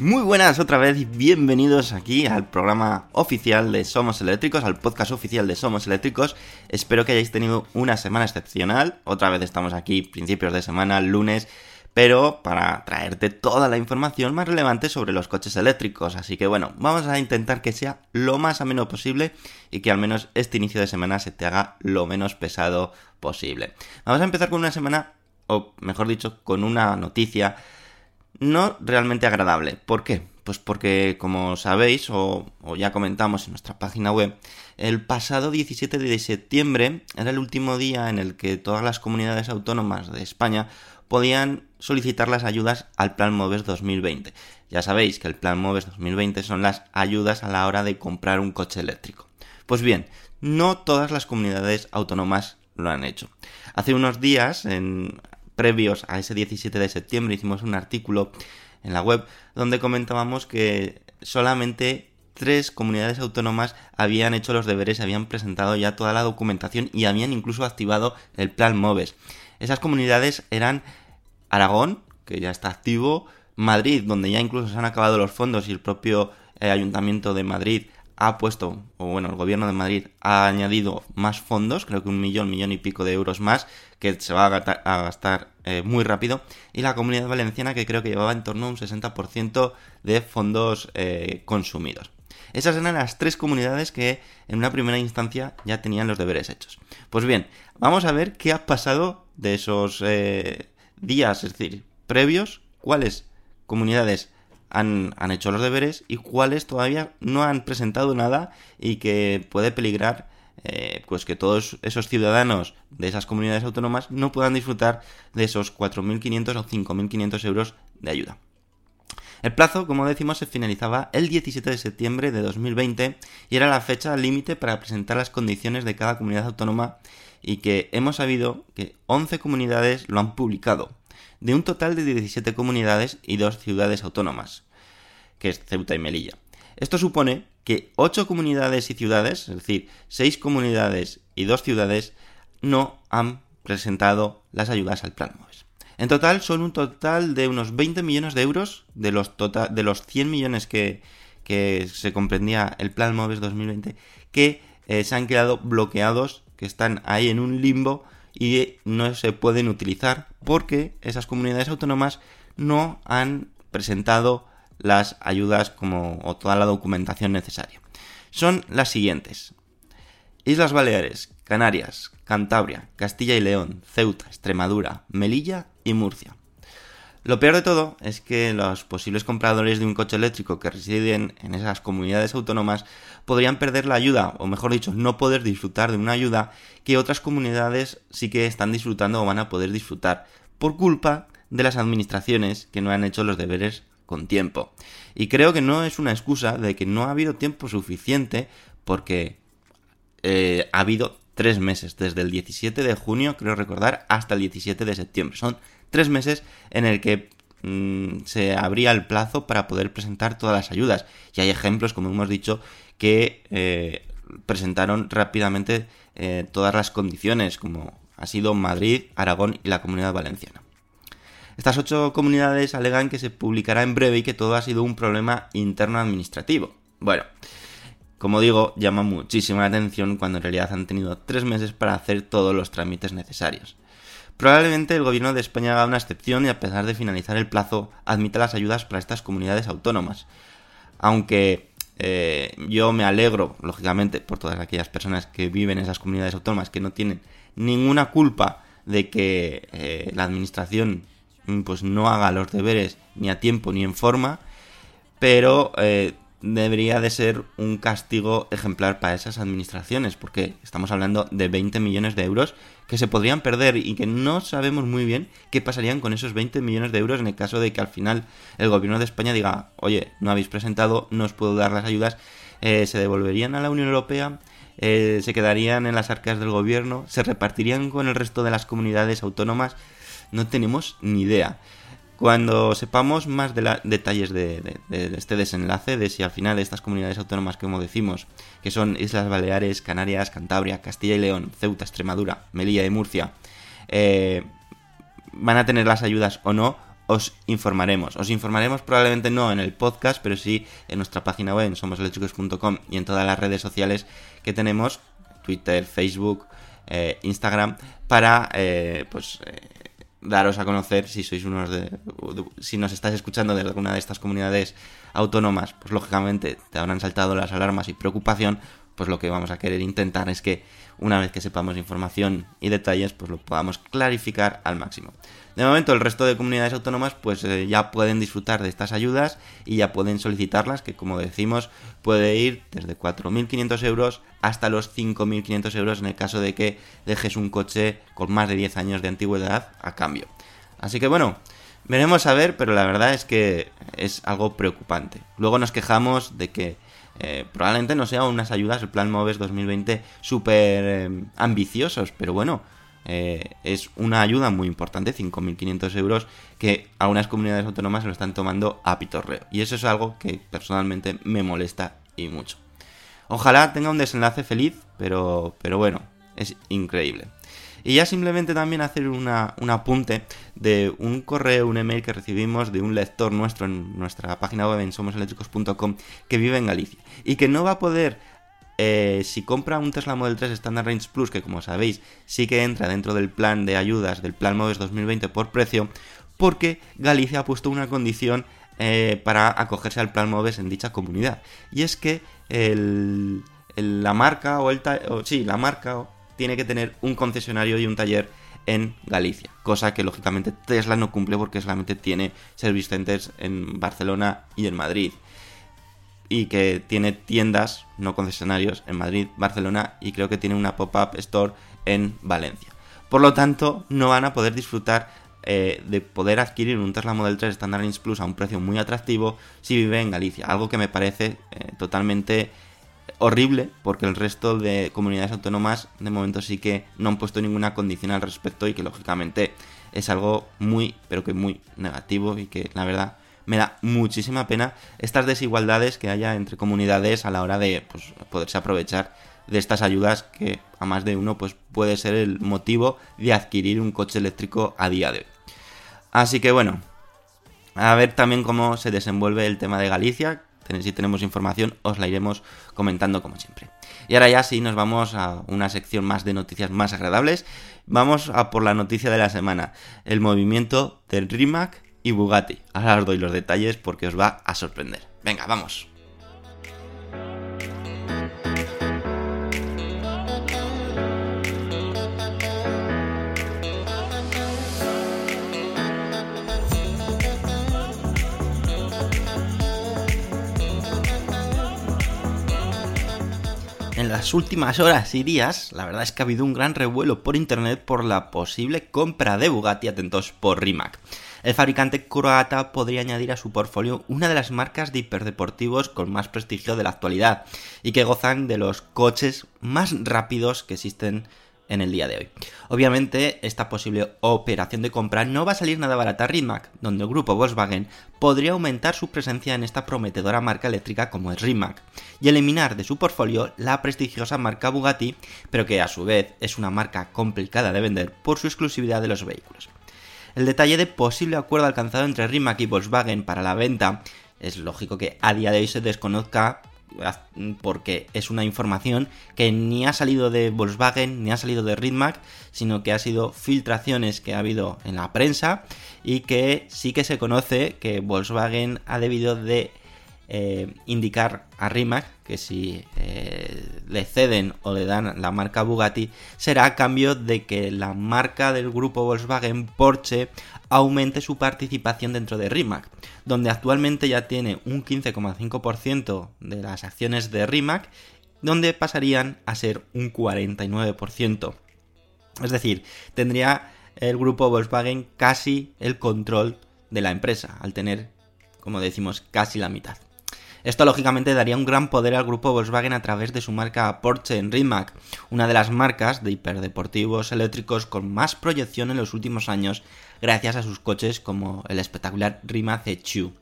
Muy buenas otra vez y bienvenidos aquí al programa oficial de Somos Eléctricos, al podcast oficial de Somos Eléctricos. Espero que hayáis tenido una semana excepcional. Otra vez estamos aquí, principios de semana, lunes, pero para traerte toda la información más relevante sobre los coches eléctricos. Así que bueno, vamos a intentar que sea lo más ameno posible y que al menos este inicio de semana se te haga lo menos pesado posible. Vamos a empezar con una semana, o mejor dicho, con una noticia no realmente agradable. ¿Por qué? Pues porque, como sabéis, o, ya comentamos en nuestra página web, el pasado 17 de septiembre era el último día en el que todas las comunidades autónomas de España podían solicitar las ayudas al Plan MOVES 2020. Ya sabéis que el Plan MOVES 2020 son las ayudas a la hora de comprar un coche eléctrico. Pues bien, no todas las comunidades autónomas lo han hecho. Hace unos días, en, previos a ese 17 de septiembre hicimos un artículo en la web donde comentábamos que solamente tres comunidades autónomas habían hecho los deberes, habían presentado ya toda la documentación y habían incluso activado el plan MOVES. Esas comunidades eran Aragón, que ya está activo, Madrid, donde ya incluso se han acabado los fondos y el propio eh, Ayuntamiento de Madrid ha puesto, o bueno, el gobierno de Madrid ha añadido más fondos, creo que un millón, millón y pico de euros más, que se va a gastar, eh, muy rápido, y la comunidad valenciana que creo que llevaba en torno a un 60% de fondos eh, consumidos. Esas eran las tres comunidades que en una primera instancia ya tenían los deberes hechos. Pues bien, vamos a ver qué ha pasado de esos eh, días, es decir, previos, cuáles comunidades han, hecho los deberes y cuáles todavía no han presentado nada y que puede peligrar eh, pues que todos esos ciudadanos de esas comunidades autónomas no puedan disfrutar de esos 4.500 o 5.500 euros de ayuda. El plazo, como decimos, se finalizaba el 17 de septiembre de 2020 y era la fecha límite para presentar las condiciones de cada comunidad autónoma y que hemos sabido que 11 comunidades lo han publicado, de un total de 17 comunidades y dos ciudades autónomas, que es Ceuta y Melilla. Esto supone que 8 comunidades y ciudades, es decir, 6 comunidades y 2 ciudades, no han presentado las ayudas al plan MOVES. En total son un total de unos 20 millones de euros de los, tota de los 100 millones que, que, se comprendía el plan MOVES 2020 que eh, se han quedado bloqueados, que están ahí en un limbo y no se pueden utilizar porque esas comunidades autónomas no han presentado las ayudas como o toda la documentación necesaria. Son las siguientes: Islas Baleares, Canarias, Cantabria, Castilla y León, Ceuta, Extremadura, Melilla y Murcia. Lo peor de todo es que los posibles compradores de un coche eléctrico que residen en esas comunidades autónomas podrían perder la ayuda, o mejor dicho, no poder disfrutar de una ayuda que otras comunidades sí que están disfrutando o van a poder disfrutar, por culpa de las administraciones que no han hecho los deberes con tiempo. Y creo que no es una excusa de que no ha habido tiempo suficiente porque eh, ha habido tres meses, desde el 17 de junio, creo recordar, hasta el 17 de septiembre. Son tres meses en el que mm, se abría el plazo para poder presentar todas las ayudas. Y hay ejemplos, como hemos dicho, que eh, presentaron rápidamente eh, todas las condiciones, como ha sido Madrid, Aragón y la Comunidad Valenciana. Estas ocho comunidades alegan que se publicará en breve y que todo ha sido un problema interno administrativo. Bueno, como digo, llama muchísima atención cuando en realidad han tenido tres meses para hacer todos los trámites necesarios. Probablemente el gobierno de España haga una excepción y a pesar de finalizar el plazo admita las ayudas para estas comunidades autónomas. Aunque eh, yo me alegro, lógicamente, por todas aquellas personas que viven en esas comunidades autónomas que no tienen ninguna culpa de que eh, la administración pues no haga los deberes ni a tiempo ni en forma, pero eh, debería de ser un castigo ejemplar para esas administraciones, porque estamos hablando de 20 millones de euros que se podrían perder y que no sabemos muy bien qué pasarían con esos 20 millones de euros en el caso de que al final el gobierno de España diga, oye, no habéis presentado, no os puedo dar las ayudas, eh, se devolverían a la Unión Europea, eh, se quedarían en las arcas del gobierno, se repartirían con el resto de las comunidades autónomas, no tenemos ni idea. Cuando sepamos más de la, detalles de, este desenlace, de si al final estas comunidades autónomas, como decimos, que son Islas Baleares, Canarias, Cantabria, Castilla y León, Ceuta, Extremadura, Melilla y Murcia, eh, van a tener las ayudas o no, os informaremos. Os informaremos probablemente no en el podcast, pero sí en nuestra página web, en somoseléctricos.com y en todas las redes sociales que tenemos, Twitter, Facebook, eh, Instagram, para eh, pues eh, daros a conocer si sois unos de, si nos estáis escuchando de alguna de estas comunidades autónomas, pues lógicamente te habrán saltado las alarmas y preocupación, pues lo que vamos a querer intentar es que una vez que sepamos información y detalles, pues lo podamos clarificar al máximo. De momento, el resto de comunidades autónomas pues eh, ya pueden disfrutar de estas ayudas y ya pueden solicitarlas, que como decimos, puede ir desde 4.500 euros hasta los 5.500 euros en el caso de que dejes un coche con más de 10 años de antigüedad a cambio. Así que bueno, veremos a ver, pero la verdad es que es algo preocupante. Luego nos quejamos de que eh, probablemente no sean unas ayudas, el plan MOVES 2020, súper eh, ambiciosos, pero bueno, eh, es una ayuda muy importante, 5.500 euros, que algunas comunidades autónomas lo están tomando a pitorreo. Y eso es algo que personalmente me molesta y mucho. Ojalá tenga un desenlace feliz, pero, pero bueno, es increíble. Y ya simplemente también hacer una, un apunte de un correo, un email que recibimos de un lector nuestro en nuestra página web en somoseléctricos.com que vive en Galicia y que no va a poder, eh, si compra un Tesla Model 3 Standard Range Plus, que como sabéis sí que entra dentro del plan de ayudas del plan MOVES 2020 por precio, porque Galicia ha puesto una condición eh, para acogerse al plan MOVES en dicha comunidad. Y es que el, la marca o el o, sí, la marca tiene que tener un concesionario y un taller en Galicia, cosa que lógicamente Tesla no cumple porque solamente tiene service centers en Barcelona y en Madrid y que tiene tiendas, no concesionarios, en Madrid, Barcelona y creo que tiene una pop-up store en Valencia. Por lo tanto, no van a poder disfrutar eh, de poder adquirir un Tesla Model 3 Standard Plus a un precio muy atractivo si vive en Galicia, algo que me parece eh, totalmente horrible porque el resto de comunidades autónomas de momento sí que no han puesto ninguna condición al respecto y que lógicamente es algo muy pero que muy negativo y que la verdad me da muchísima pena estas desigualdades que haya entre comunidades a la hora de pues, poderse aprovechar de estas ayudas que a más de uno pues puede ser el motivo de adquirir un coche eléctrico a día de hoy. Así que bueno, a ver también cómo se desenvuelve el tema de Galicia. Si tenemos información, os la iremos comentando como siempre. Y ahora ya sí, nos vamos a una sección más de noticias más agradables. Vamos a por la noticia de la semana: el movimiento del Rimac y Bugatti. Ahora os doy los detalles porque os va a sorprender. Venga, vamos. En las últimas horas y días, la verdad es que ha habido un gran revuelo por internet por la posible compra de Bugatti, atentos, por Rimac. El fabricante croata podría añadir a su portfolio una de las marcas de hiperdeportivos con más prestigio de la actualidad y que gozan de los coches más rápidos que existen en el día de hoy. Obviamente, esta posible operación de compra no va a salir nada barata a Rimac, donde el grupo Volkswagen podría aumentar su presencia en esta prometedora marca eléctrica como es Rimac, y eliminar de su portfolio la prestigiosa marca Bugatti, pero que a su vez es una marca complicada de vender por su exclusividad de los vehículos. El detalle de posible acuerdo alcanzado entre Rimac y Volkswagen para la venta es lógico que a día de hoy se desconozca porque es una información que ni ha salido de Volkswagen ni ha salido de Rimac, sino que ha sido filtraciones que ha habido en la prensa y que sí que se conoce que Volkswagen ha debido de eh, indicar a Rimac que si eh, le ceden o le dan la marca Bugatti será a cambio de que la marca del grupo Volkswagen Porsche aumente su participación dentro de Rimac, donde actualmente ya tiene un 15,5% de las acciones de Rimac, donde pasarían a ser un 49%. Es decir, tendría el grupo Volkswagen casi el control de la empresa, al tener, como decimos, casi la mitad. Esto lógicamente daría un gran poder al grupo Volkswagen a través de su marca Porsche en Rimac, una de las marcas de hiperdeportivos eléctricos con más proyección en los últimos años gracias a sus coches como el espectacular Rimac C2.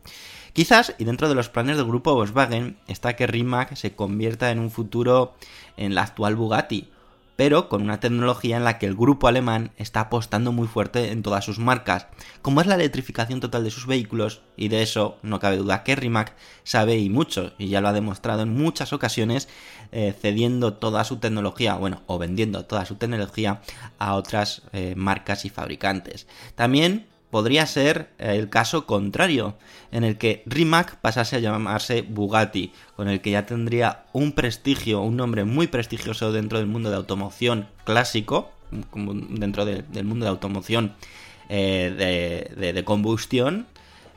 Quizás, y dentro de los planes del grupo Volkswagen, está que Rimac se convierta en un futuro en la actual Bugatti, pero con una tecnología en la que el grupo alemán está apostando muy fuerte en todas sus marcas, como es la electrificación total de sus vehículos, y de eso no cabe duda que Rimac sabe y mucho, y ya lo ha demostrado en muchas ocasiones, eh, cediendo toda su tecnología, bueno, o vendiendo toda su tecnología a otras eh, marcas y fabricantes. También podría ser eh, el caso contrario, en el que Rimac pasase a llamarse Bugatti, con el que ya tendría un prestigio, un nombre muy prestigioso dentro del mundo de automoción clásico, dentro del mundo de automoción eh, de, combustión,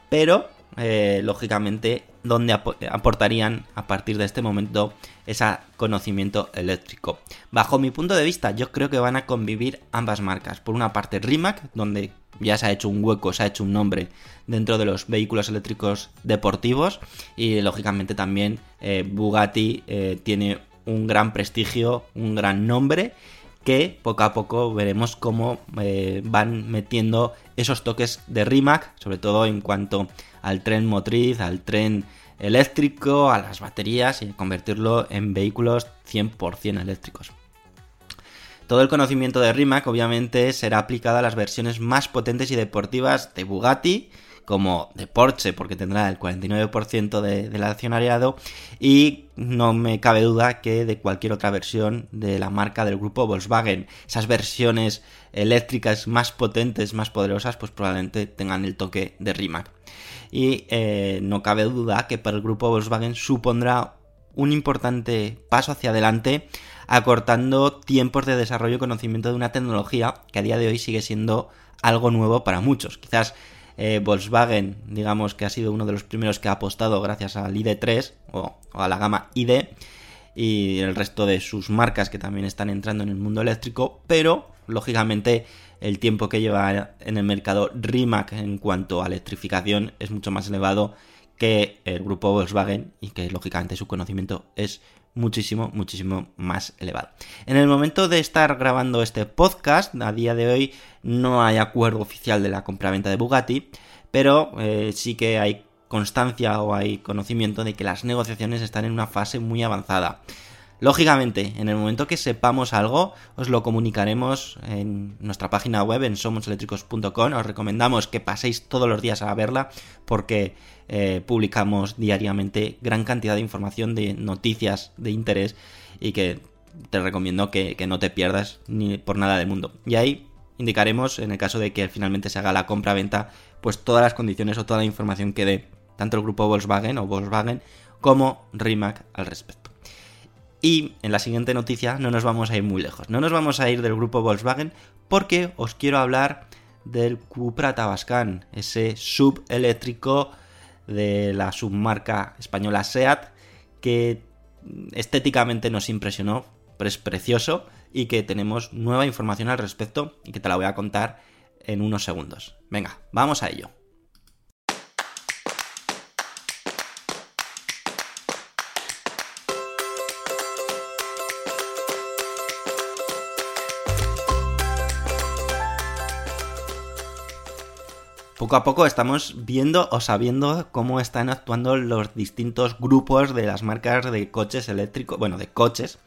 pero eh, lógicamente donde aportarían a partir de este momento ese conocimiento eléctrico. Bajo mi punto de vista, yo creo que van a convivir ambas marcas. Por una parte, Rimac, donde ya se ha hecho un hueco, se ha hecho un nombre dentro de los vehículos eléctricos deportivos y lógicamente también eh, Bugatti eh, tiene un gran prestigio, un gran nombre que poco a poco veremos cómo eh, van metiendo esos toques de Rimac, sobre todo en cuanto al tren motriz, al tren eléctrico, a las baterías y convertirlo en vehículos 100% eléctricos. Todo el conocimiento de Rimac obviamente será aplicado a las versiones más potentes y deportivas de Bugatti, como de Porsche, porque tendrá el 49% del accionariado, y no me cabe duda que de cualquier otra versión de la marca del grupo Volkswagen. Esas versiones eléctricas más potentes, más poderosas, pues probablemente tengan el toque de Rimac. Y eh, no cabe duda que para el grupo Volkswagen supondrá un importante paso hacia adelante acortando tiempos de desarrollo y conocimiento de una tecnología que a día de hoy sigue siendo algo nuevo para muchos. Quizás eh, Volkswagen, digamos que ha sido uno de los primeros que ha apostado gracias al ID3 o, a la gama ID y el resto de sus marcas que también están entrando en el mundo eléctrico, pero lógicamente el tiempo que lleva en el mercado Rimac en cuanto a electrificación es mucho más elevado que el grupo Volkswagen y que lógicamente su conocimiento es muchísimo, muchísimo más elevado. En el momento de estar grabando este podcast, a día de hoy no hay acuerdo oficial de la compraventa de Bugatti, pero eh, sí que hay constancia o hay conocimiento de que las negociaciones están en una fase muy avanzada. Lógicamente, en el momento que sepamos algo, os lo comunicaremos en nuestra página web en somoseléctricos.com. Os recomendamos que paséis todos los días a verla porque eh, publicamos diariamente gran cantidad de información de noticias de interés y que te recomiendo que, no te pierdas ni por nada del mundo. Y ahí indicaremos, en el caso de que finalmente se haga la compra-venta, pues todas las condiciones o toda la información que dé tanto el grupo Volkswagen o Volkswagen como Rimac al respecto. Y en la siguiente noticia no nos vamos a ir muy lejos. No nos vamos a ir del grupo Volkswagen porque os quiero hablar del Cupra Tabascan, ese sub eléctrico de la submarca española SEAT que estéticamente nos impresionó, pero es precioso y que tenemos nueva información al respecto y que te la voy a contar en unos segundos. Venga, vamos a ello. Poco a poco estamos viendo o sabiendo cómo están actuando los distintos grupos de las marcas de coches eléctricos, bueno, de coches,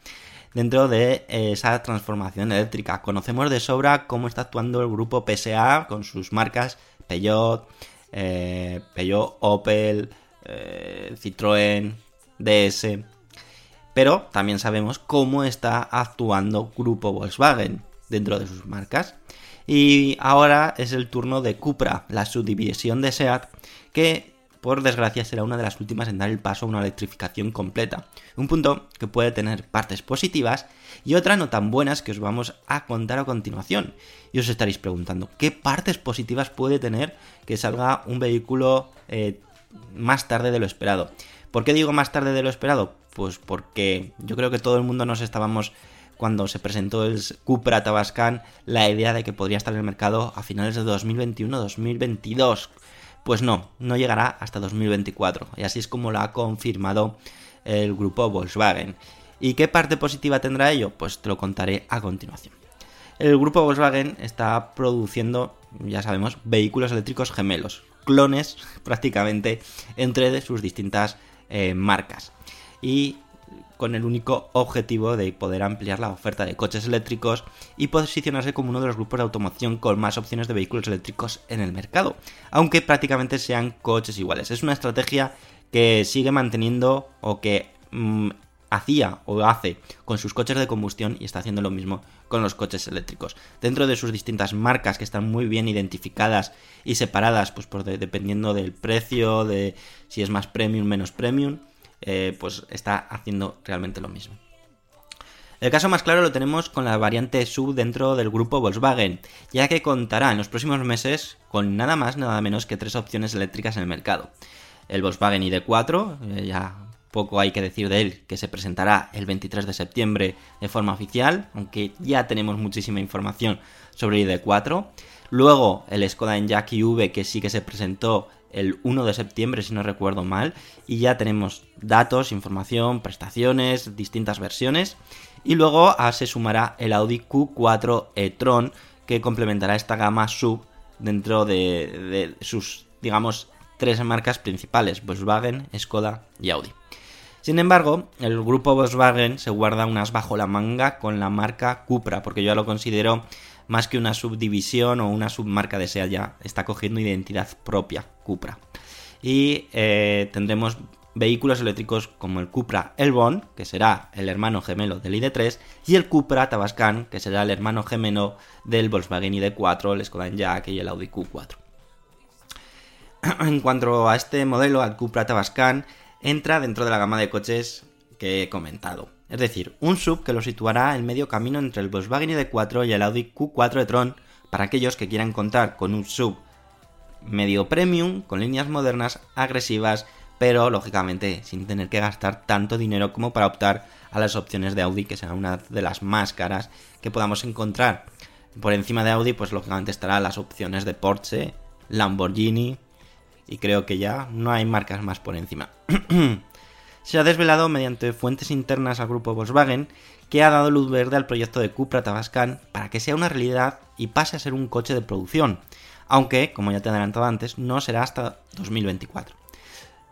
dentro de esa transformación eléctrica. Conocemos de sobra cómo está actuando el grupo PSA con sus marcas Peugeot, eh, Peugeot, Opel, eh, Citroën, DS. Pero también sabemos cómo está actuando Grupo Volkswagen dentro de sus marcas. Y ahora es el turno de Cupra, la subdivisión de SEAT, que por desgracia será una de las últimas en dar el paso a una electrificación completa. Un punto que puede tener partes positivas y otras no tan buenas que os vamos a contar a continuación. Y os estaréis preguntando, ¿qué partes positivas puede tener que salga un vehículo eh, más tarde de lo esperado? ¿Por qué digo más tarde de lo esperado? Pues porque yo creo que todo el mundo nos estábamos cuando se presentó el Cupra Tabascan la idea de que podría estar en el mercado a finales de 2021-2022. Pues no, no llegará hasta 2024. Y así es como lo ha confirmado el grupo Volkswagen. ¿Y qué parte positiva tendrá ello? Pues te lo contaré a continuación. El grupo Volkswagen está produciendo, ya sabemos, vehículos eléctricos gemelos, clones prácticamente entre sus distintas eh, marcas. Y con el único objetivo de poder ampliar la oferta de coches eléctricos y posicionarse como uno de los grupos de automoción con más opciones de vehículos eléctricos en el mercado, aunque prácticamente sean coches iguales. Es una estrategia que sigue manteniendo o que mm, hacía o hace con sus coches de combustión y está haciendo lo mismo con los coches eléctricos. Dentro de sus distintas marcas que están muy bien identificadas y separadas, pues dependiendo del precio, de si es más premium, menos premium, eh, pues está haciendo realmente lo mismo. El caso más claro lo tenemos con la variante sub dentro del grupo Volkswagen, ya que contará en los próximos meses con nada más nada menos que tres opciones eléctricas en el mercado. El Volkswagen ID4, eh, ya poco hay que decir de él, que se presentará el 23 de septiembre de forma oficial, aunque ya tenemos muchísima información sobre el ID4. Luego el Skoda Enyaq V, que sí que se presentó el 1 de septiembre, si no recuerdo mal, y ya tenemos datos, información, prestaciones, distintas versiones. Y luego ah, se sumará el Audi Q4 e-tron, que complementará esta gama sub dentro de, de sus, digamos, tres marcas principales, Volkswagen, Skoda y Audi. Sin embargo, el grupo Volkswagen se guarda unas bajo la manga con la marca Cupra, porque yo lo considero más que una subdivisión o una submarca de SEAT ya, está cogiendo identidad propia, Cupra. Y eh, tendremos vehículos eléctricos como el Cupra Elbon, que será el hermano gemelo del ID3, y el Cupra Tabascan, que será el hermano gemelo del Volkswagen ID4, el Skoda Enyaq y el Audi Q4. En cuanto a este modelo, al Cupra Tabascan, entra dentro de la gama de coches que he comentado. Es decir, un sub que lo situará en medio camino entre el Volkswagen ID4 y el Audi Q4 e-tron para aquellos que quieran contar con un sub medio premium, con líneas modernas, agresivas, pero lógicamente sin tener que gastar tanto dinero como para optar a las opciones de Audi, que serán una de las más caras que podamos encontrar. Por encima de Audi, pues lógicamente estarán las opciones de Porsche, Lamborghini, y creo que ya no hay marcas más por encima. Se ha desvelado mediante fuentes internas al grupo Volkswagen que ha dado luz verde al proyecto de Cupra Tabascan para que sea una realidad y pase a ser un coche de producción, aunque, como ya te he adelantado antes, no será hasta 2024.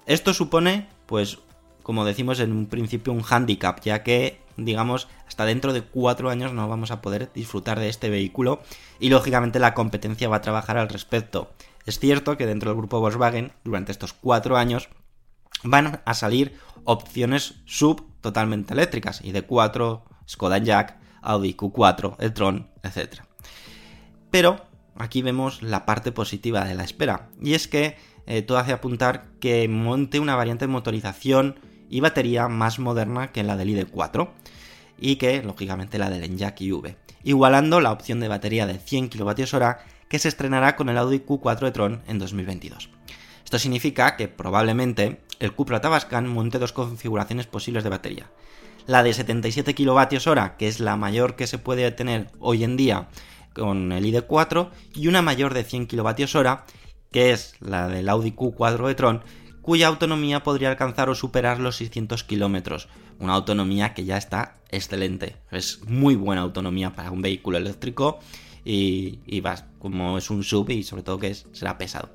Esto supone, pues, como decimos en un principio, un hándicap, ya que, digamos, hasta dentro de cuatro años no vamos a poder disfrutar de este vehículo y, lógicamente, la competencia va a trabajar al respecto. Es cierto que dentro del grupo Volkswagen, durante estos cuatro años, van a salir opciones sub totalmente eléctricas, ID4, Skoda Enyaq, Audi Q4, el Tron, etc. Pero aquí vemos la parte positiva de la espera, y es que eh, todo hace apuntar que monte una variante de motorización y batería más moderna que la del ID4, y que, lógicamente, la del Enyaq V, igualando la opción de batería de 100 kWh que se estrenará con el Audi Q4 e-tron en 2022. Esto significa que probablemente el Cupra Tabascan monte dos configuraciones posibles de batería. La de 77 kWh, que es la mayor que se puede tener hoy en día con el ID4, y una mayor de 100 kWh, que es la del Audi Q4 e-tron, cuya autonomía podría alcanzar o superar los 600 km. Una autonomía que ya está excelente. Es muy buena autonomía para un vehículo eléctrico y, como es un sub y sobre todo que es, será pesado.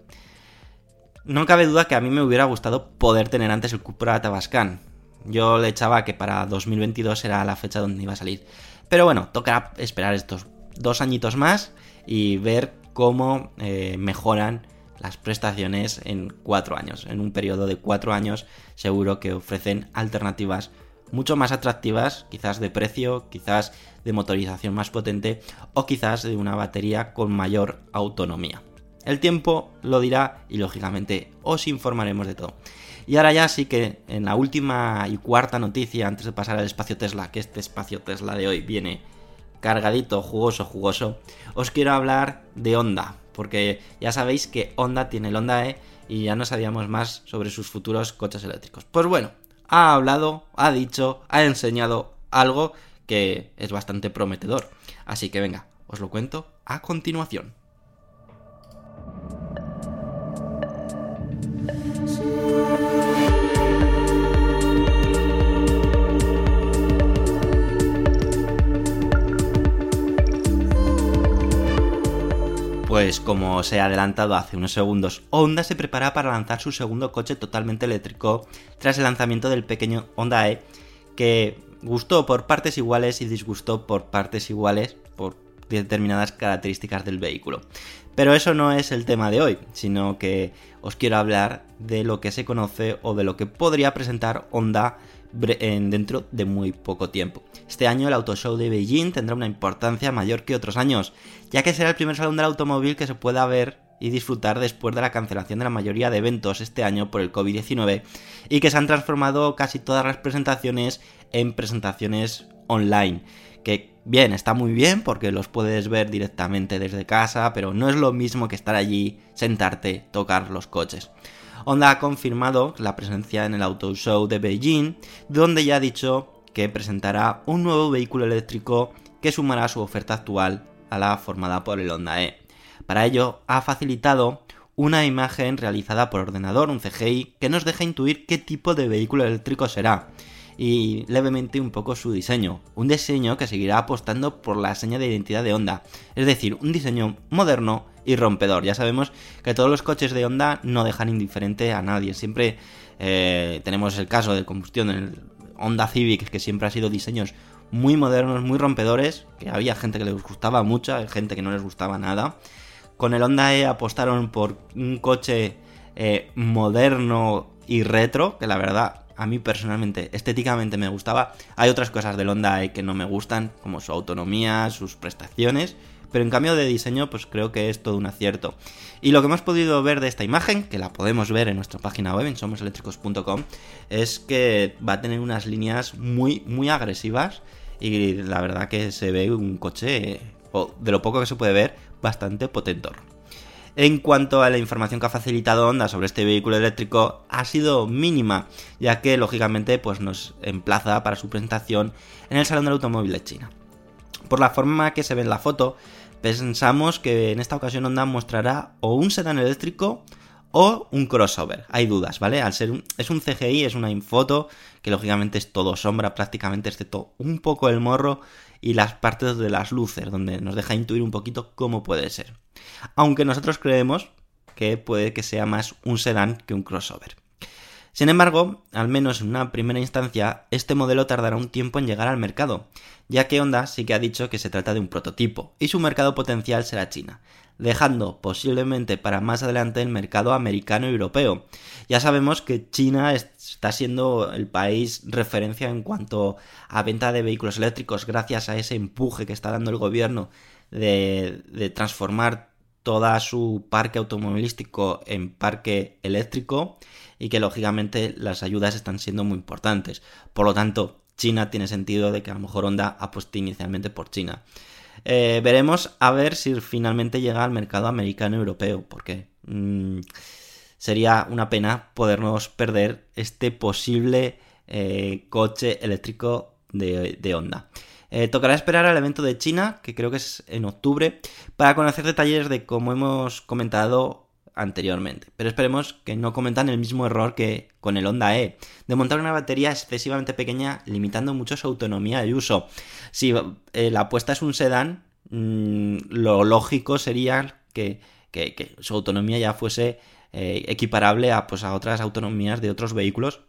No cabe duda que a mí me hubiera gustado poder tener antes el Cupra Tabascan. Yo le echaba que para 2022 era la fecha donde iba a salir. Pero bueno, tocará esperar estos dos añitos más y ver cómo eh, mejoran las prestaciones en cuatro años. En un periodo de cuatro años seguro que ofrecen alternativas mucho más atractivas, quizás de precio, quizás de motorización más potente o quizás de una batería con mayor autonomía. El tiempo lo dirá y lógicamente os informaremos de todo. Y ahora ya sí que en la última y cuarta noticia, antes de pasar al espacio Tesla, que este espacio Tesla de hoy viene cargadito, jugoso, jugoso, os quiero hablar de Honda, porque ya sabéis que Honda tiene el Honda E y ya no sabíamos más sobre sus futuros coches eléctricos. Pues bueno, ha hablado, ha dicho, ha enseñado algo que es bastante prometedor. Así que venga, os lo cuento a continuación. Pues como os he adelantado hace unos segundos, Honda se prepara para lanzar su segundo coche totalmente eléctrico tras el lanzamiento del pequeño Honda E, que gustó por partes iguales y disgustó por partes iguales por determinadas características del vehículo. Pero eso no es el tema de hoy, sino que os quiero hablar de lo que se conoce o de lo que podría presentar Honda dentro de muy poco tiempo. Este año el Auto Show de Beijing tendrá una importancia mayor que otros años, ya que será el primer salón del automóvil que se pueda ver y disfrutar después de la cancelación de la mayoría de eventos este año por el COVID-19 y que se han transformado casi todas las presentaciones en presentaciones online. Que bien, está muy bien porque los puedes ver directamente desde casa, pero no es lo mismo que estar allí, sentarte, tocar los coches. Honda ha confirmado la presencia en el Auto Show de Beijing, donde ya ha dicho que presentará un nuevo vehículo eléctrico que sumará su oferta actual a la formada por el Honda E. Para ello, ha facilitado una imagen realizada por ordenador, un CGI, que nos deja intuir qué tipo de vehículo eléctrico será y levemente un poco su diseño. Un diseño que seguirá apostando por la seña de identidad de Honda, es decir, un diseño moderno y rompedor. Ya sabemos que todos los coches de Honda no dejan indiferente a nadie. Siempre eh, tenemos el caso de combustión, el Honda Civic, que siempre ha sido diseños muy modernos, muy rompedores, que había gente que les gustaba mucho, gente que no les gustaba nada. Con el Honda E apostaron por un coche eh, moderno y retro, que la verdad a mí personalmente, estéticamente me gustaba. Hay otras cosas del Honda E que no me gustan, como su autonomía, sus prestaciones, pero en cambio de diseño pues creo que es todo un acierto. Y lo que hemos podido ver de esta imagen, que la podemos ver en nuestra página web en somoseléctricos.com, es que va a tener unas líneas muy muy agresivas y la verdad que se ve un coche, o de lo poco que se puede ver, bastante potentor. En cuanto a la información que ha facilitado Honda sobre este vehículo eléctrico, ha sido mínima, ya que lógicamente pues, nos emplaza para su presentación en el Salón del Automóvil de China. Por la forma que se ve en la foto, pensamos que en esta ocasión Honda mostrará o un sedán eléctrico o un crossover. Hay dudas, ¿vale? Al ser un, es un CGI, es una infoto que lógicamente es todo sombra prácticamente, excepto un poco el morro y las partes de las luces, donde nos deja intuir un poquito cómo puede ser. Aunque nosotros creemos que puede que sea más un sedán que un crossover. Sin embargo, al menos en una primera instancia, este modelo tardará un tiempo en llegar al mercado, ya que Honda sí que ha dicho que se trata de un prototipo y su mercado potencial será China, dejando posiblemente para más adelante el mercado americano y europeo. Ya sabemos que China está siendo el país referencia en cuanto a venta de vehículos eléctricos gracias a ese empuje que está dando el gobierno de, de transformar toda su parque automovilístico en parque eléctrico y que lógicamente las ayudas están siendo muy importantes. Por lo tanto, China tiene sentido de que a lo mejor Honda apueste inicialmente por China. Eh, veremos a ver si finalmente llega al mercado americano y europeo, porque mmm, sería una pena podernos perder este posible eh, coche eléctrico de, de Honda. Eh, tocará esperar al evento de China, que creo que es en octubre, para conocer detalles de cómo hemos comentado anteriormente. Pero esperemos que no cometan el mismo error que con el Honda E, de montar una batería excesivamente pequeña, limitando mucho su autonomía y uso. Si eh, la apuesta es un sedán, mm, lo lógico sería que, su autonomía ya fuese eh, equiparable a, pues, a otras autonomías de otros vehículos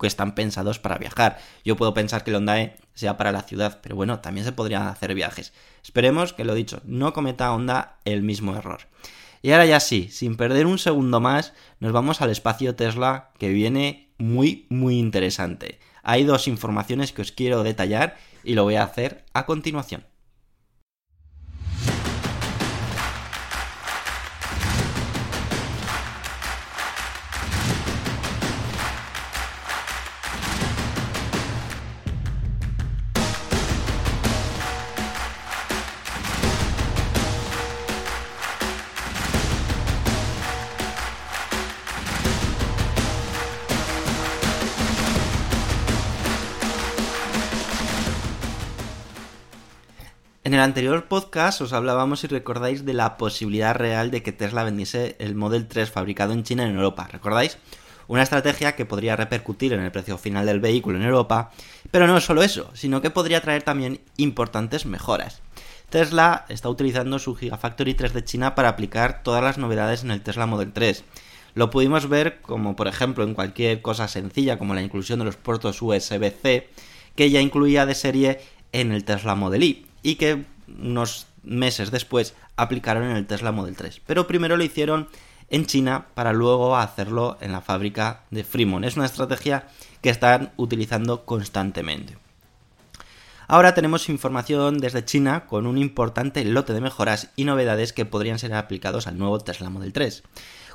que están pensados para viajar. Yo puedo pensar que el Honda sea para la ciudad, pero bueno, también se podrían hacer viajes. Esperemos que lo dicho, no cometa Honda el mismo error. Y ahora ya sí, sin perder un segundo más, nos vamos al espacio Tesla que viene muy, muy interesante. Hay dos informaciones que os quiero detallar y lo voy a hacer a continuación. El anterior podcast os hablábamos, si recordáis, de la posibilidad real de que Tesla vendiese el Model 3 fabricado en China en Europa. ¿Recordáis? Una estrategia que podría repercutir en el precio final del vehículo en Europa, pero no solo eso, sino que podría traer también importantes mejoras. Tesla está utilizando su Gigafactory 3 de China para aplicar todas las novedades en el Tesla Model 3. Lo pudimos ver como por ejemplo en cualquier cosa sencilla como la inclusión de los puertos USB-C que ya incluía de serie en el Tesla Model Y y que unos meses después aplicaron en el Tesla Model 3. Pero primero lo hicieron en China para luego hacerlo en la fábrica de Fremont. Es una estrategia que están utilizando constantemente. Ahora tenemos información desde China con un importante lote de mejoras y novedades que podrían ser aplicados al nuevo Tesla Model 3.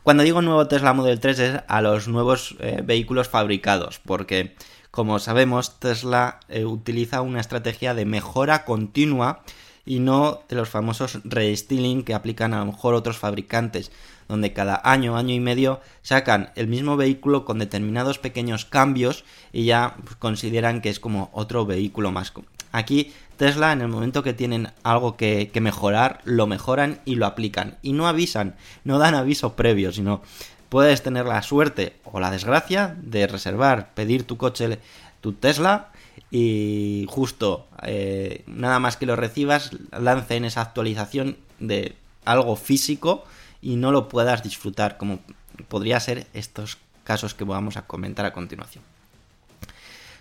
Cuando digo nuevo Tesla Model 3 es a los nuevos eh, vehículos fabricados, porque como sabemos Tesla eh, utiliza una estrategia de mejora continua y no de los famosos restyling que aplican a lo mejor otros fabricantes, donde cada año, año y medio sacan el mismo vehículo con determinados pequeños cambios y ya pues, consideran que es como otro vehículo más. Aquí Tesla en el momento que tienen algo que, que, mejorar, lo mejoran y lo aplican. Y no avisan, no dan aviso previo, sino puedes tener la suerte o la desgracia de reservar, pedir tu coche, tu Tesla y justo eh, nada más que lo recibas lancen esa actualización de algo físico y no lo puedas disfrutar como podría ser estos casos que vamos a comentar a continuación.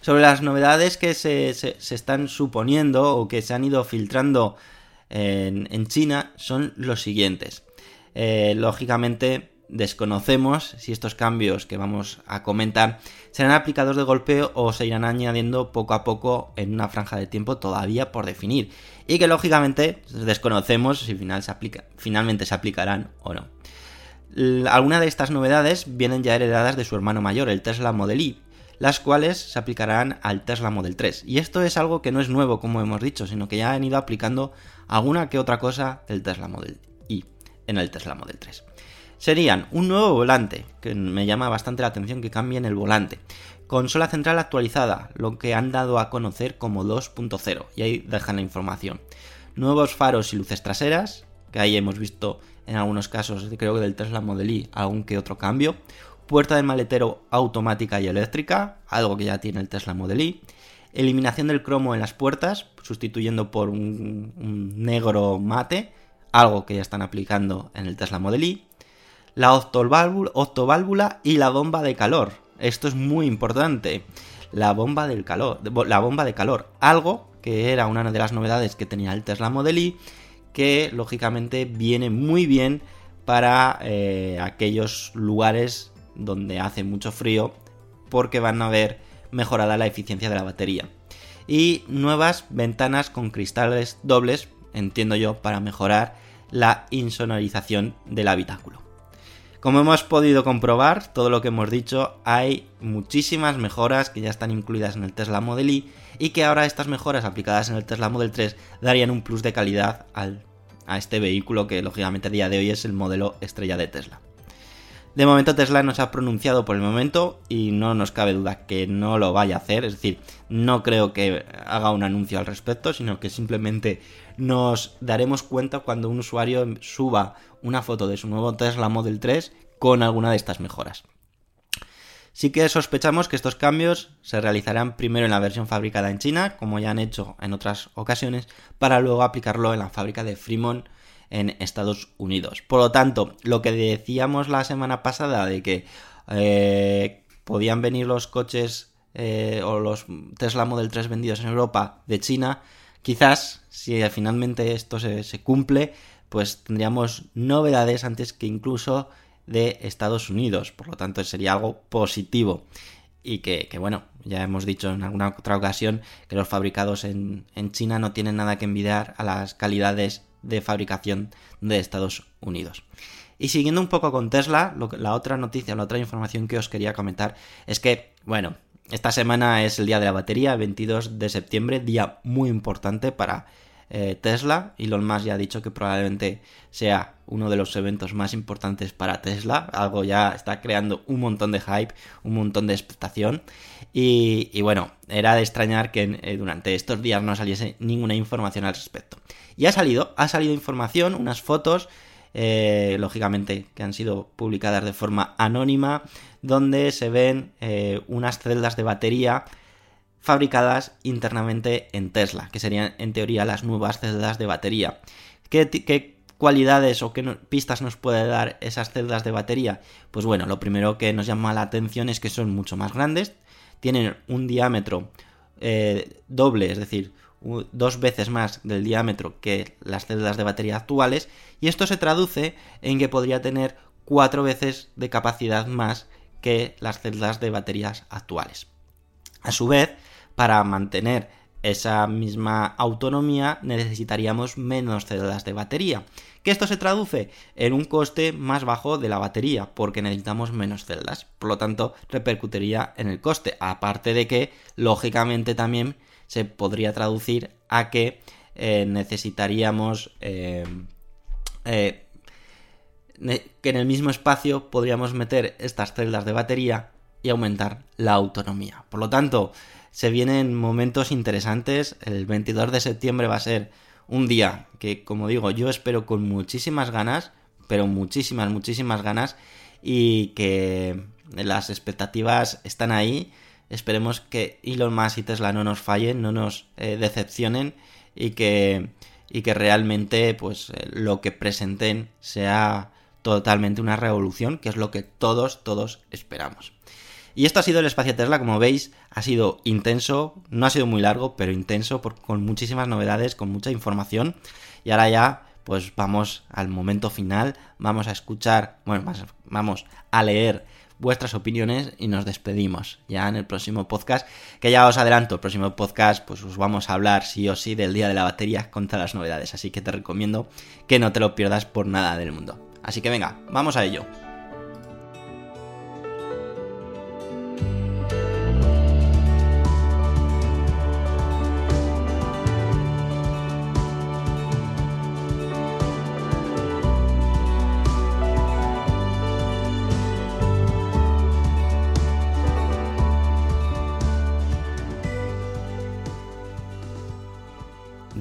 Sobre las novedades que se, se, están suponiendo o que se han ido filtrando en, en China son los siguientes. Eh, lógicamente desconocemos si estos cambios que vamos a comentar serán aplicados de golpe o se irán añadiendo poco a poco en una franja de tiempo todavía por definir y que lógicamente desconocemos si final se aplica, finalmente se aplicarán o no. Algunas de estas novedades vienen ya heredadas de su hermano mayor, el Tesla Model Y, las cuales se aplicarán al Tesla Model 3. Y esto es algo que no es nuevo, como hemos dicho, sino que ya han ido aplicando alguna que otra cosa del Tesla Model Y en el Tesla Model 3 serían un nuevo volante, que me llama bastante la atención que cambien el volante, consola central actualizada, lo que han dado a conocer como 2.0, y ahí dejan la información, nuevos faros y luces traseras, que ahí hemos visto en algunos casos, creo que del Tesla Model Y, algún que otro cambio, puerta de maletero automática y eléctrica, algo que ya tiene el Tesla Model Y, eliminación del cromo en las puertas, sustituyendo por un, un negro mate, algo que ya están aplicando en el Tesla Model Y, la octoválvula, y la bomba de calor. Esto es muy importante. La bomba del calor, la bomba de calor, algo que era una de las novedades que tenía el Tesla Model Y, que lógicamente viene muy bien para eh, aquellos lugares donde hace mucho frío, porque van a ver mejorada la eficiencia de la batería. Y nuevas ventanas con cristales dobles, entiendo yo, para mejorar la insonorización del habitáculo. Como hemos podido comprobar, todo lo que hemos dicho, hay muchísimas mejoras que ya están incluidas en el Tesla Model Y y que ahora estas mejoras aplicadas en el Tesla Model 3 darían un plus de calidad al, a este vehículo que lógicamente a día de hoy es el modelo estrella de Tesla. De momento Tesla no se ha pronunciado por el momento y no nos cabe duda que no lo vaya a hacer, es decir, no creo que haga un anuncio al respecto, sino que simplemente nos daremos cuenta cuando un usuario suba una foto de su nuevo Tesla Model 3 con alguna de estas mejoras. Sí que sospechamos que estos cambios se realizarán primero en la versión fabricada en China, como ya han hecho en otras ocasiones, para luego aplicarlo en la fábrica de Fremont en Estados Unidos. Por lo tanto, lo que decíamos la semana pasada de que eh, podían venir los coches eh, o los Tesla Model 3 vendidos en Europa de China, quizás si finalmente esto se, se cumple, pues tendríamos novedades antes que incluso de Estados Unidos. Por lo tanto, sería algo positivo. Y que, bueno, ya hemos dicho en alguna otra ocasión que los fabricados en, en, China no tienen nada que envidiar a las calidades de fabricación de Estados Unidos. Y siguiendo un poco con Tesla, la otra noticia, la otra información que os quería comentar es que, bueno, esta semana es el día de la batería, 22 de septiembre, día muy importante para eh, Tesla. Elon Musk ya ha dicho que probablemente sea uno de los eventos más importantes para Tesla. Algo ya está creando un montón de hype, un montón de expectación. Y, bueno, era de extrañar que eh, durante estos días no saliese ninguna información al respecto. Y ha salido, ha salido información, unas fotos. Eh, lógicamente que han sido publicadas de forma anónima, donde se ven eh, unas celdas de batería fabricadas internamente en Tesla, que serían en teoría las nuevas celdas de batería. ¿Qué, cualidades o qué pistas nos puede dar esas celdas de batería? Pues bueno, lo primero que nos llama la atención es que son mucho más grandes, tienen un diámetro eh, doble, es decir, dos veces más del diámetro que las celdas de batería actuales, y esto se traduce en que podría tener cuatro veces de capacidad más que las celdas de baterías actuales. A su vez, para mantener esa misma autonomía necesitaríamos menos celdas de batería. Que esto se traduce en un coste más bajo de la batería, porque necesitamos menos celdas. Por lo tanto, repercutiría en el coste. Aparte de que, lógicamente, también se podría traducir a que eh, necesitaríamos eh, eh, que en el mismo espacio podríamos meter estas celdas de batería y aumentar la autonomía. Por lo tanto, se vienen momentos interesantes. El 22 de septiembre va a ser un día que, como digo, yo espero con muchísimas ganas, pero muchísimas, muchísimas ganas, y que las expectativas están ahí. Esperemos que Elon Musk y Tesla no nos fallen, no nos eh, decepcionen y que, y que realmente pues, eh, lo que presenten sea totalmente una revolución, que es lo que todos, todos esperamos. Y esto ha sido el espacio Tesla, como veis, ha sido intenso, no ha sido muy largo, pero intenso, con muchísimas novedades, con mucha información. Y ahora ya, pues vamos al momento final, vamos a escuchar, bueno, vamos a leer vuestras opiniones y nos despedimos ya en el próximo podcast, que ya os adelanto, el próximo podcast pues os vamos a hablar sí o sí del día de la batería con todas las novedades, así que te recomiendo que no te lo pierdas por nada del mundo. Así que venga, vamos a ello.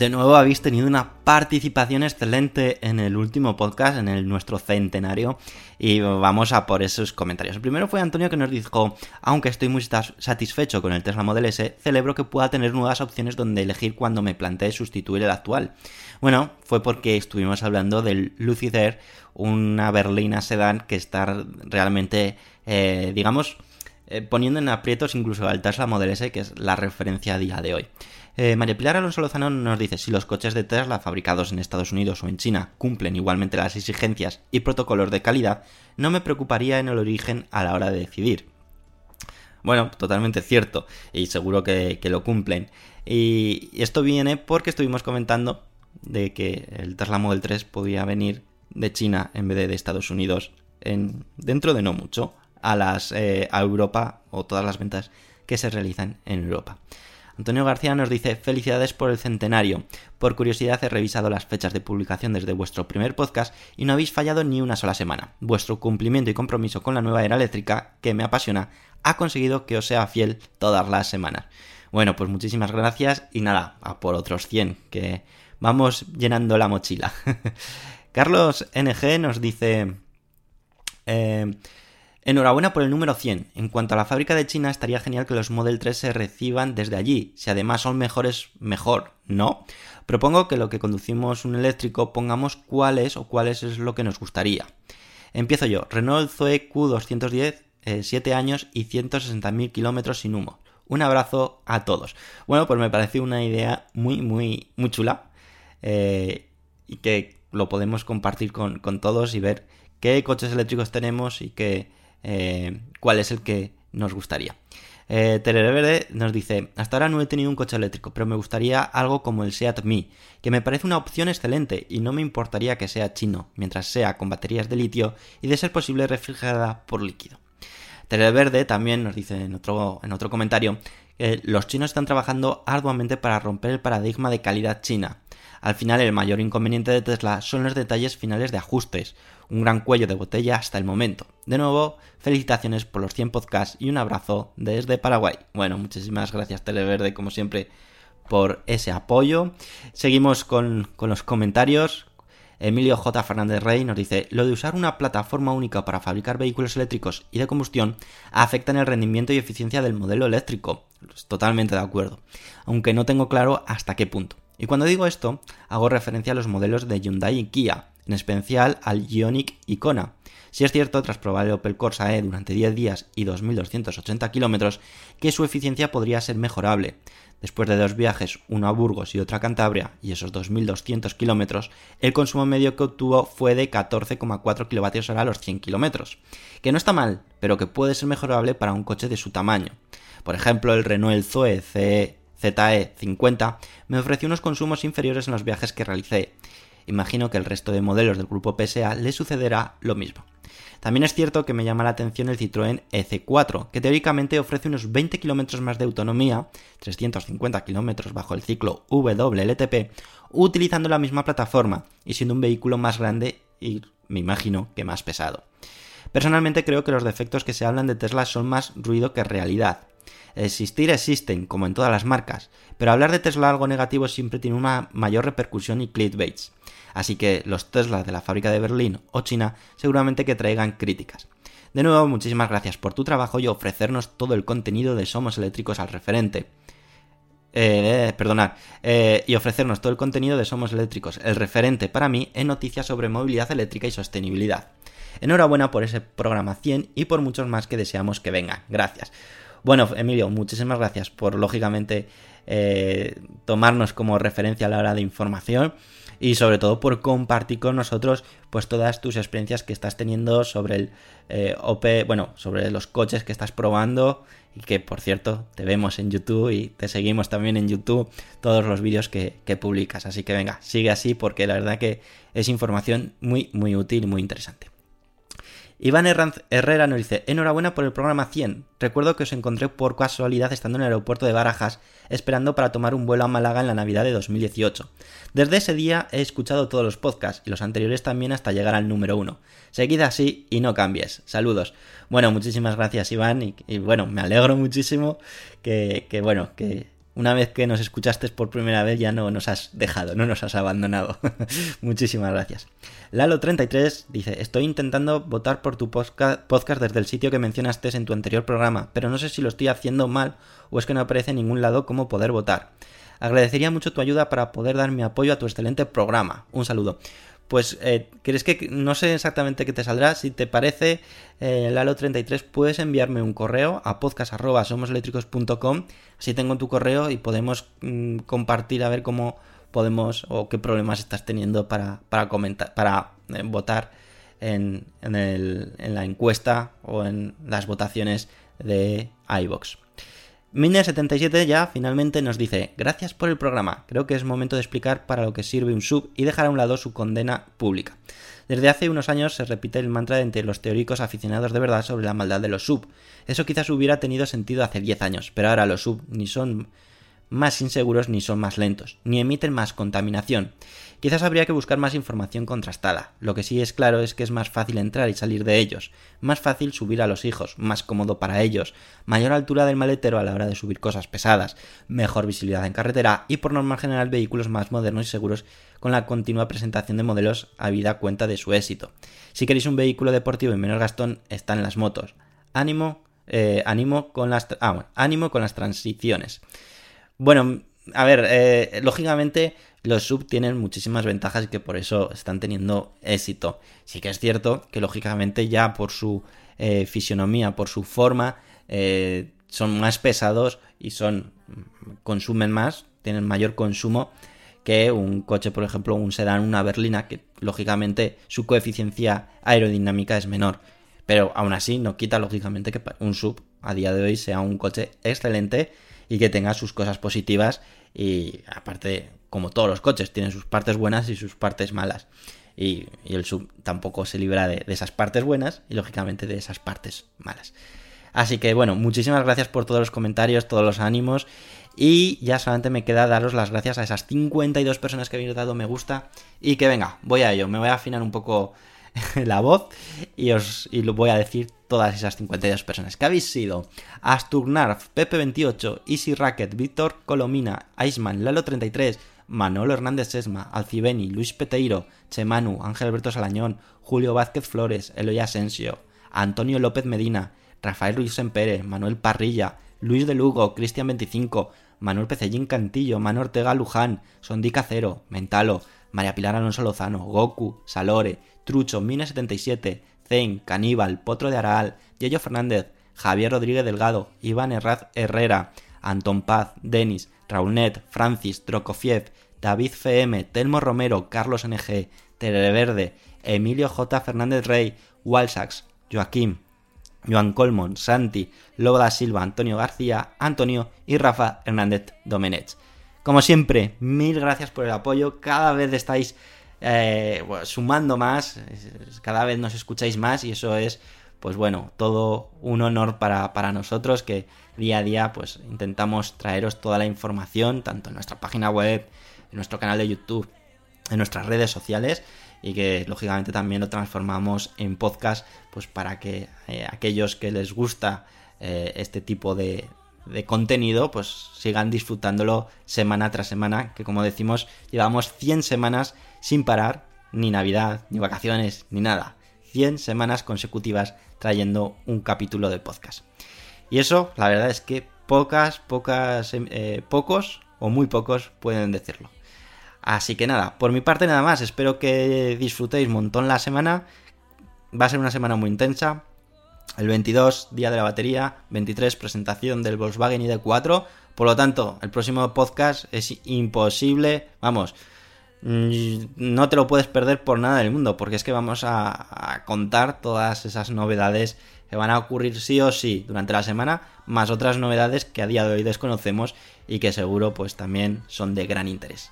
De nuevo habéis tenido una participación excelente en el último podcast, en el nuestro centenario, y vamos a por esos comentarios. El primero fue Antonio que nos dijo, aunque estoy muy satisfecho con el Tesla Model S, celebro que pueda tener nuevas opciones donde elegir cuando me plantee sustituir el actual. Bueno, fue porque estuvimos hablando del Lucid Air, una berlina sedán que está realmente, eh, digamos, eh, poniendo en aprietos incluso al Tesla Model S, que es la referencia a día de hoy. Eh, María Pilar Alonso Lozano nos dice, si los coches de Tesla fabricados en Estados Unidos o en China cumplen igualmente las exigencias y protocolos de calidad, no me preocuparía en el origen a la hora de decidir. Bueno, totalmente cierto, y seguro que, lo cumplen. Y esto viene porque estuvimos comentando de que el Tesla Model 3 podía venir de China en vez de de Estados Unidos en, dentro de no mucho a, eh, a Europa o todas las ventas que se realizan en Europa. Antonio García nos dice felicidades por el centenario. Por curiosidad he revisado las fechas de publicación desde vuestro primer podcast y no habéis fallado ni una sola semana. Vuestro cumplimiento y compromiso con la nueva era eléctrica, que me apasiona, ha conseguido que os sea fiel todas las semanas. Bueno, pues muchísimas gracias y nada, a por otros 100, que vamos llenando la mochila. Carlos NG nos dice... Eh, Enhorabuena por el número 100. En cuanto a la fábrica de China, estaría genial que los Model 3 se reciban desde allí. Si además son mejores, mejor, ¿no? Propongo que lo que conducimos un eléctrico pongamos cuál es o cuáles es lo que nos gustaría. Empiezo yo. Renault Zoe Q210, 7 eh, años y 160.000 kilómetros sin humo. Un abrazo a todos. Bueno, pues me parece una idea muy, muy, muy chula. Eh, y que lo podemos compartir con, con todos y ver qué coches eléctricos tenemos y qué eh, cuál es el que nos gustaría. Eh, Verde nos dice, hasta ahora no he tenido un coche eléctrico, pero me gustaría algo como el Seat Mi, que me parece una opción excelente y no me importaría que sea chino, mientras sea con baterías de litio y de ser posible refrigerada por líquido. Verde también nos dice en otro, en otro comentario que los chinos están trabajando arduamente para romper el paradigma de calidad china. Al final el mayor inconveniente de Tesla son los detalles finales de ajustes, un gran cuello de botella hasta el momento. De nuevo, felicitaciones por los 100 podcasts y un abrazo desde Paraguay. Bueno, muchísimas gracias Televerde, como siempre, por ese apoyo. Seguimos con, los comentarios. Emilio J. Fernández Rey nos dice, lo de usar una plataforma única para fabricar vehículos eléctricos y de combustión afecta en el rendimiento y eficiencia del modelo eléctrico. Totalmente de acuerdo, aunque no tengo claro hasta qué punto. Y cuando digo esto, hago referencia a los modelos de Hyundai y Kia, en especial al Ioniq Icona. Si es cierto, tras probar el Opel Corsa E durante 10 días y 2.280 kilómetros, que su eficiencia podría ser mejorable. Después de dos viajes, uno a Burgos y otro a Cantabria, y esos 2.200 kilómetros, el consumo medio que obtuvo fue de 14,4 kWh a los 100 kilómetros. Que no está mal, pero que puede ser mejorable para un coche de su tamaño. Por ejemplo, el Renault Zoe ZE50 me ofreció unos consumos inferiores en los viajes que realicé, Imagino que el resto de modelos del grupo PSA le sucederá lo mismo. También es cierto que me llama la atención el Citroën EC4, que teóricamente ofrece unos 20 km más de autonomía, 350 km bajo el ciclo WLTP, utilizando la misma plataforma y siendo un vehículo más grande y me imagino que más pesado. Personalmente creo que los defectos que se hablan de Tesla son más ruido que realidad. Existir existen, como en todas las marcas, pero hablar de Tesla algo negativo siempre tiene una mayor repercusión y clickbaits. Así que los Tesla de la fábrica de Berlín o China seguramente que traigan críticas. De nuevo, muchísimas gracias por tu trabajo y ofrecernos todo el contenido de Somos Eléctricos al referente. Eh, perdonad, eh, y ofrecernos todo el contenido de Somos Eléctricos, el referente para mí en noticias sobre movilidad eléctrica y sostenibilidad. Enhorabuena por ese programa 100 y por muchos más que deseamos que vengan. Gracias. Bueno, Emilio, muchísimas gracias por, lógicamente, eh, tomarnos como referencia a la hora de información y sobre todo por compartir con nosotros pues todas tus experiencias que estás teniendo sobre el eh, OP, bueno, sobre los coches que estás probando y que por cierto te vemos en YouTube y te seguimos también en YouTube todos los vídeos que, que publicas. Así que venga, sigue así porque la verdad que es información muy muy útil muy interesante. Iván Herrera nos dice, enhorabuena por el programa 100. Recuerdo que os encontré por casualidad estando en el aeropuerto de Barajas, esperando para tomar un vuelo a Málaga en la Navidad de 2018. Desde ese día he escuchado todos los podcasts y los anteriores también hasta llegar al número 1. Seguid así y no cambies. Saludos. Bueno, muchísimas gracias Iván y, bueno, me alegro muchísimo que, que bueno, que una vez que nos escuchaste por primera vez ya no nos has dejado, no nos has abandonado. Muchísimas gracias. Lalo33 dice, estoy intentando votar por tu podcast desde el sitio que mencionaste en tu anterior programa, pero no sé si lo estoy haciendo mal o es que no aparece en ningún lado cómo poder votar. Agradecería mucho tu ayuda para poder dar mi apoyo a tu excelente programa. Un saludo pues eh, ¿crees que no sé exactamente qué te saldrá? Si te parece, eh, Lalo33, puedes enviarme un correo a podcast.somoseléctricos.com, así tengo tu correo y podemos mm, compartir a ver cómo podemos o qué problemas estás teniendo para, para comentar, para eh, votar en, en, la encuesta o en las votaciones de iVox. Miner77 ya finalmente nos dice, gracias por el programa, creo que es momento de explicar para lo que sirve un sub y dejar a un lado su condena pública. Desde hace unos años se repite el mantra entre los teóricos aficionados de verdad sobre la maldad de los sub. Eso quizás hubiera tenido sentido hace 10 años, pero ahora los sub ni son más inseguros ni son más lentos, ni emiten más contaminación. Quizás habría que buscar más información contrastada. Lo que sí es claro es que es más fácil entrar y salir de ellos, más fácil subir a los hijos, más cómodo para ellos, mayor altura del maletero a la hora de subir cosas pesadas, mejor visibilidad en carretera y por norma general vehículos más modernos y seguros con la continua presentación de modelos a vida cuenta de su éxito. Si queréis un vehículo deportivo y menos gastón, están las motos. Ánimo, eh, ánimo con las, ah, bueno, ánimo con las transiciones. Bueno, a ver, eh, lógicamente los sub tienen muchísimas ventajas y que por eso están teniendo éxito. Sí que es cierto que lógicamente ya por su eh, fisionomía, por su forma, eh, son más pesados y son consumen más, tienen mayor consumo que un coche, por ejemplo, un sedán, una berlina, que lógicamente su coeficiencia aerodinámica es menor. Pero aún así no quita lógicamente que un sub a día de hoy sea un coche excelente y que tenga sus cosas positivas y aparte como todos los coches, tienen sus partes buenas y sus partes malas. Y, el sub tampoco se libra de, esas partes buenas y lógicamente de esas partes malas. Así que bueno, muchísimas gracias por todos los comentarios, todos los ánimos. Y ya solamente me queda daros las gracias a esas 52 personas que habéis dado me gusta. Y que venga, voy a ello. Me voy a afinar un poco la voz y os y lo voy a decir todas esas 52 personas que habéis sido. Asturgnarf, Pepe28, Easy Racket, Víctor Colomina, Iceman, Lalo33, Manolo Hernández Sesma, Alcibeni, Luis Peteiro, Chemanu, Ángel Alberto Salañón, Julio Vázquez Flores, Eloy Asensio, Antonio López Medina, Rafael Ruiz Sempere, Manuel Parrilla, Luis de Lugo, Cristian 25, Manuel Pecellín Cantillo, Manuel Ortega Luján, Sondica Cero, Mentalo, María Pilar Alonso Lozano, Goku, Salore, Trucho, Mine77, Zen, Caníbal, Potro de Araal, Yello Fernández, Javier Rodríguez Delgado, Iván Herraz Herrera, Antón Paz, Denis, Raunet, Francis, Drokofiev, David FM, Telmo Romero, Carlos NG, Tereverde, Emilio J. Fernández Rey, Walsax, Joaquín, Joan Colmon, Santi, Lobo da Silva, Antonio García, Antonio y Rafa Hernández Domenech. Como siempre, mil gracias por el apoyo. Cada vez estáis eh, sumando más, cada vez nos escucháis más y eso es, pues bueno, todo un honor para, para nosotros que día a día pues intentamos traeros toda la información, tanto en nuestra página web, en nuestro canal de YouTube, en nuestras redes sociales y que lógicamente también lo transformamos en podcast pues para que eh, aquellos que les gusta eh, este tipo de, de contenido pues sigan disfrutándolo semana tras semana que como decimos llevamos 100 semanas sin parar ni navidad ni vacaciones ni nada 100 semanas consecutivas trayendo un capítulo de podcast y eso, la verdad es que pocas, pocas, eh, pocos o muy pocos pueden decirlo. Así que nada, por mi parte nada más. Espero que disfrutéis un montón la semana. Va a ser una semana muy intensa. El 22, día de la batería. 23, presentación del Volkswagen ID4. Por lo tanto, el próximo podcast es imposible. Vamos, mm, no te lo puedes perder por nada del mundo. Porque es que vamos a, contar todas esas novedades que van a ocurrir sí o sí durante la semana, más otras novedades que a día de hoy desconocemos y que seguro pues también son de gran interés.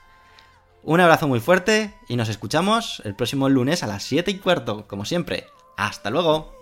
Un abrazo muy fuerte y nos escuchamos el próximo lunes a las 7 y cuarto, como siempre. ¡Hasta luego!